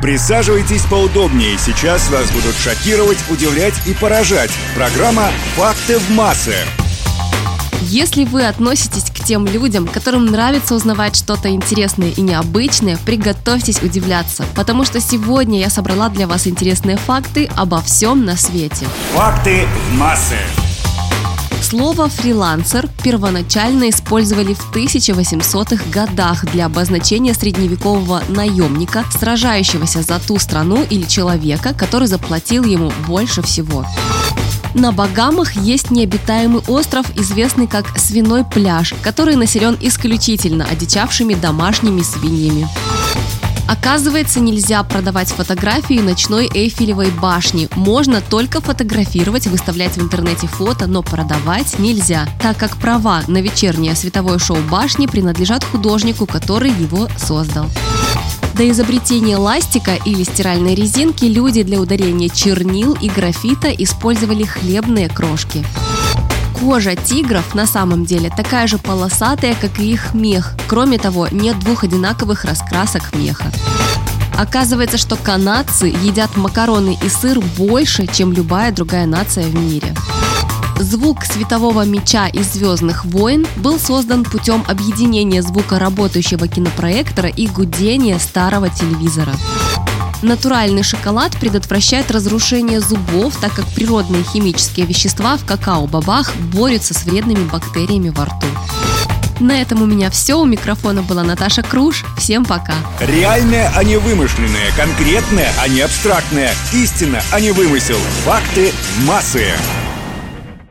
Присаживайтесь поудобнее. Сейчас вас будут шокировать, удивлять и поражать. Программа «Факты в массы». Если вы относитесь к тем людям, которым нравится узнавать что-то интересное и необычное, приготовьтесь удивляться, потому что сегодня я собрала для вас интересные факты обо всем на свете. Факты в массы. Слово «фрилансер» первоначально использовали в 1800-х годах для обозначения средневекового наемника, сражающегося за ту страну или человека, который заплатил ему больше всего. На Багамах есть необитаемый остров, известный как Свиной пляж, который населен исключительно одичавшими домашними свиньями. Оказывается, нельзя продавать фотографии ночной Эйфелевой башни. Можно только фотографировать, выставлять в интернете фото, но продавать нельзя, так как права на вечернее световое шоу башни принадлежат художнику, который его создал. До изобретения ластика или стиральной резинки люди для ударения чернил и графита использовали хлебные крошки. Кожа тигров на самом деле такая же полосатая, как и их мех. Кроме того, нет двух одинаковых раскрасок меха. Оказывается, что канадцы едят макароны и сыр больше, чем любая другая нация в мире. Звук светового меча из «Звездных войн» был создан путем объединения звука работающего кинопроектора и гудения старого телевизора. Натуральный шоколад предотвращает разрушение зубов, так как природные химические вещества в какао-бобах борются с вредными бактериями во рту. На этом у меня все. У микрофона была Наташа Круш. Всем пока. Реальное, а не вымышленное. Конкретное, а не абстрактное. Истина, а не вымысел. Факты массы.